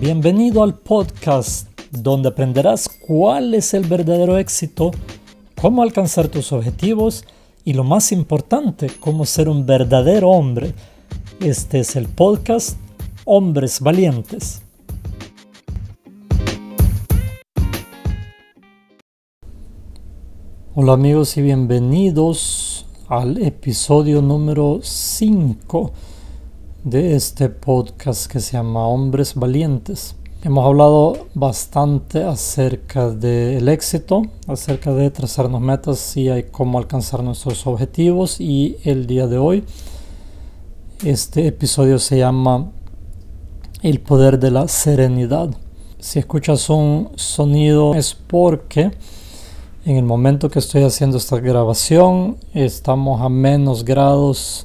Bienvenido al podcast donde aprenderás cuál es el verdadero éxito, cómo alcanzar tus objetivos y lo más importante, cómo ser un verdadero hombre. Este es el podcast Hombres Valientes. Hola amigos y bienvenidos al episodio número 5 de este podcast que se llama Hombres Valientes. Hemos hablado bastante acerca del éxito, acerca de trazarnos metas y cómo alcanzar nuestros objetivos y el día de hoy este episodio se llama El poder de la serenidad. Si escuchas un sonido es porque en el momento que estoy haciendo esta grabación estamos a menos grados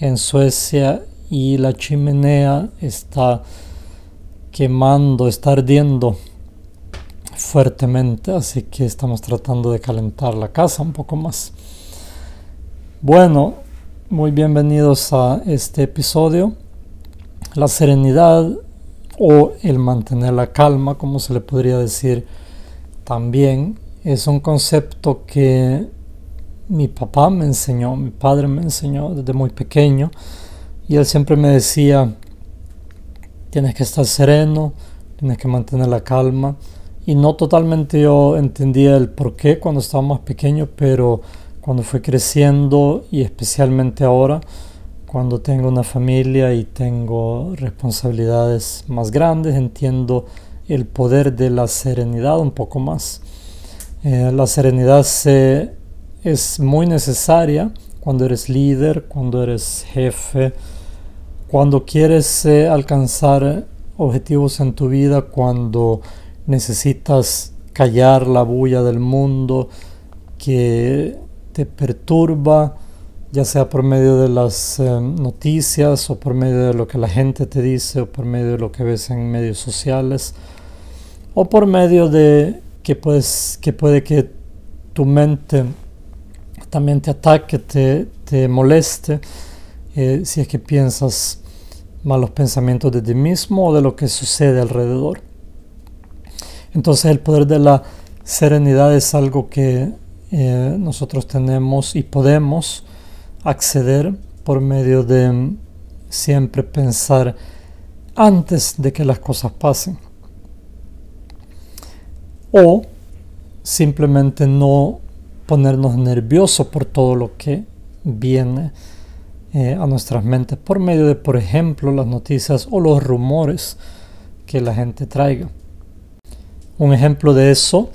en Suecia y la chimenea está quemando, está ardiendo fuertemente, así que estamos tratando de calentar la casa un poco más. Bueno, muy bienvenidos a este episodio. La serenidad o el mantener la calma, como se le podría decir también, es un concepto que mi papá me enseñó, mi padre me enseñó desde muy pequeño y él siempre me decía, tienes que estar sereno, tienes que mantener la calma. Y no totalmente yo entendía el por qué cuando estaba más pequeño, pero cuando fui creciendo y especialmente ahora, cuando tengo una familia y tengo responsabilidades más grandes, entiendo el poder de la serenidad un poco más. Eh, la serenidad se, es muy necesaria cuando eres líder, cuando eres jefe, cuando quieres eh, alcanzar objetivos en tu vida, cuando necesitas callar la bulla del mundo que te perturba, ya sea por medio de las eh, noticias o por medio de lo que la gente te dice o por medio de lo que ves en medios sociales o por medio de que, puedes, que puede que tu mente también te ataque, te, te moleste, eh, si es que piensas malos pensamientos de ti mismo o de lo que sucede alrededor. Entonces el poder de la serenidad es algo que eh, nosotros tenemos y podemos acceder por medio de siempre pensar antes de que las cosas pasen. O simplemente no ponernos nerviosos por todo lo que viene eh, a nuestras mentes por medio de, por ejemplo, las noticias o los rumores que la gente traiga. Un ejemplo de eso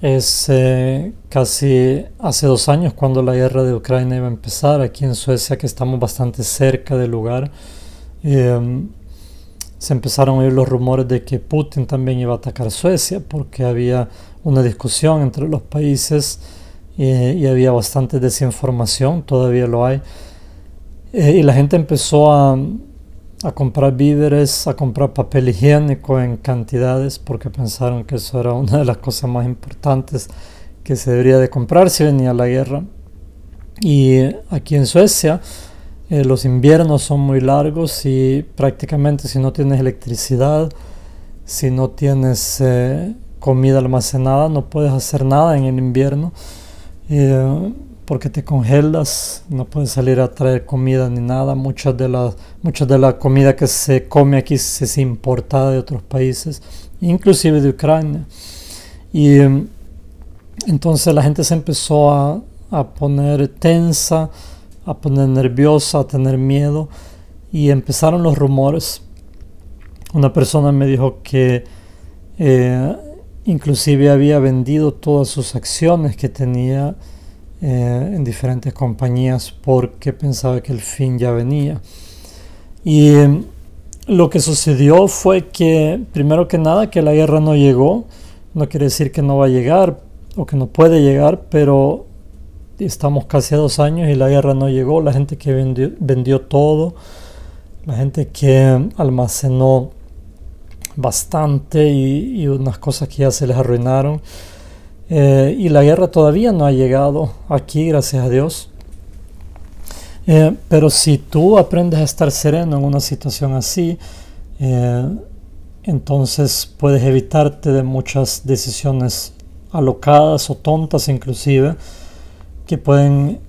es eh, casi hace dos años cuando la guerra de Ucrania iba a empezar aquí en Suecia, que estamos bastante cerca del lugar. Em, se empezaron a oír los rumores de que Putin también iba a atacar Suecia porque había una discusión entre los países eh, y había bastante desinformación, todavía lo hay eh, y la gente empezó a, a, comprar víveres, a comprar papel higiénico en cantidades porque pensaron que eso era una de las cosas más importantes que se debería de comprar si venía la guerra. Y aquí en Suecia eh, los inviernos son muy largos y prácticamente si no tienes electricidad, si no tienes eh, comida almacenada, no puedes hacer nada en el invierno porque te congelas, no puedes salir a traer comida ni nada. Mucha de la, mucha de la comida que se come aquí se importada de otros países, inclusive de Ucrania. Y em, entonces la gente se empezó a, a poner tensa, a poner nerviosa, a tener miedo y empezaron los rumores. Una persona me dijo que eh, inclusive había vendido todas sus acciones que tenía eh, en diferentes compañías porque pensaba que el fin ya venía. Y em, lo que sucedió fue que, primero que nada, que la guerra no llegó. No quiere decir que no va a llegar o que no puede llegar, pero estamos casi a dos años y la guerra no llegó. La gente que vendió, vendió todo, la gente que almacenó bastante y, unas cosas que ya se les arruinaron. Eh, y la guerra todavía no ha llegado aquí, gracias a Dios. Eh, pero si tú aprendes a estar sereno en una situación así, eh, entonces puedes evitarte de muchas decisiones alocadas o tontas inclusive que pueden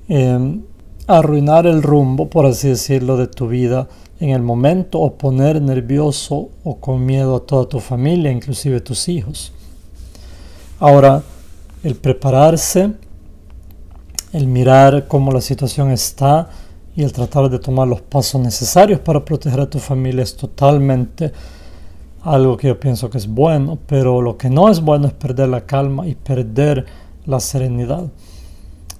arruinar el rumbo, por así decirlo, de tu vida en el momento o poner nervioso o con miedo a toda tu familia, inclusive tus hijos. Ahora, el prepararse, el mirar cómo la situación está y el tratar de tomar los pasos necesarios para proteger a tu familia es totalmente algo que yo pienso que es bueno, pero lo que no es bueno es perder la calma y perder la serenidad.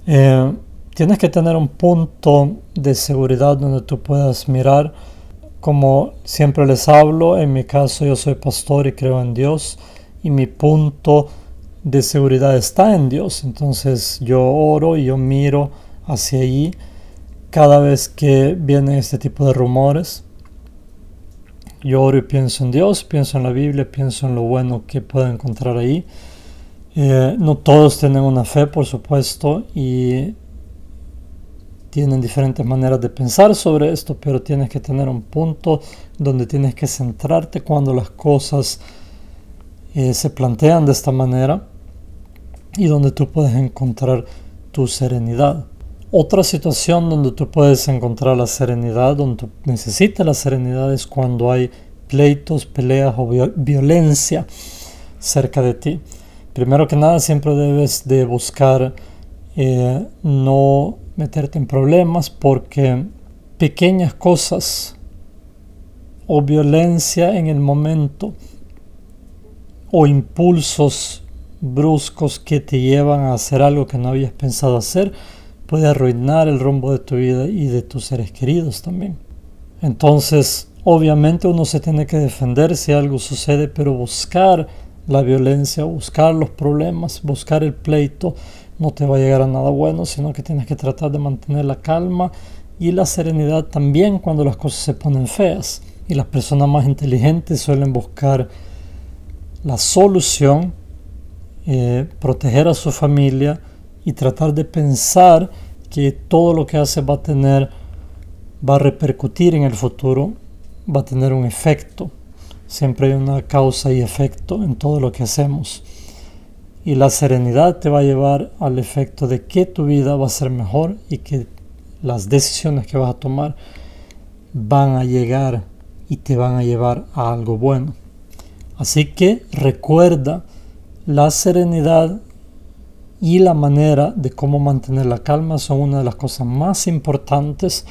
Eh, tienes que tener un punto de seguridad donde tú puedas mirar, como siempre les hablo, en mi caso yo soy pastor y creo en Dios, y mi punto de seguridad está en Dios, entonces yo oro y yo miro hacia allí cada vez que vienen este tipo de rumores yo oro y pienso en Dios, pienso en la Biblia, pienso en lo bueno que puedo encontrar ahí. Eh, no todos tienen una fe, por supuesto, y tienen diferentes maneras de pensar sobre esto, pero tienes que tener un punto donde tienes que centrarte cuando las cosas eh, se plantean de esta manera y donde tú puedes encontrar tu serenidad. Otra situación donde tú puedes encontrar la serenidad, donde necesitas la serenidad es cuando hay pleitos, peleas o violencia cerca de ti. Primero que nada siempre debes de buscar eh, no meterte en problemas porque pequeñas cosas o violencia en el momento o impulsos bruscos que te llevan a hacer algo que no habías pensado hacer puede arruinar el rumbo de tu vida y de tus seres queridos también. Entonces, obviamente uno se tiene que defender si algo sucede, pero buscar la violencia, buscar los problemas, buscar el pleito, no te va a llegar a nada bueno, sino que tienes que tratar de mantener la calma y la serenidad también cuando las cosas se ponen feas. Y las personas más inteligentes suelen buscar la solución, eh, proteger a su familia, y tratar de pensar que todo lo que hace va a tener, va a repercutir en el futuro, va a tener un efecto. Siempre hay una causa y efecto en todo lo que hacemos. Y la serenidad te va a llevar al efecto de que tu vida va a ser mejor y que las decisiones que vas a tomar van a llegar y te van a llevar a algo bueno. Así que recuerda, la serenidad y la manera de cómo mantener la calma son una de las cosas más importantes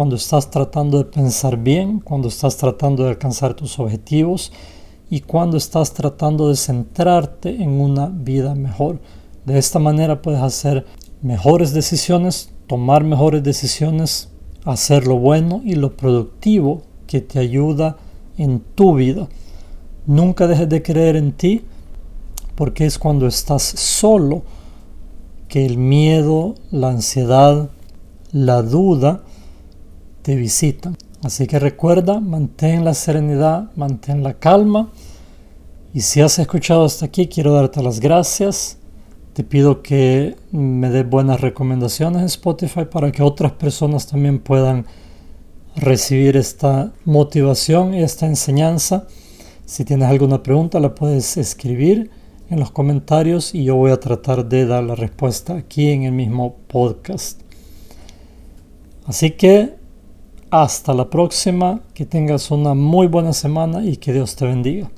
cuando estás tratando de pensar bien, cuando estás tratando de alcanzar tus objetivos y cuando estás tratando de centrarte en una vida mejor. De esta manera puedes hacer mejores decisiones, tomar mejores decisiones, hacer lo bueno y lo productivo que te ayuda en tu vida. Nunca dejes de creer en ti porque es cuando estás solo que el miedo, la ansiedad, la duda te visitan. Así que recuerda, mantén la serenidad, mantén la calma. Y si has escuchado hasta aquí, quiero darte las gracias. Te pido que me des buenas recomendaciones en Spotify para que otras personas también puedan recibir esta motivación y esta enseñanza. Si tienes alguna pregunta, la puedes escribir en los comentarios y yo voy a tratar de dar la respuesta aquí en el mismo podcast. Así que hasta la próxima, que tengas una muy buena semana y que Dios te bendiga.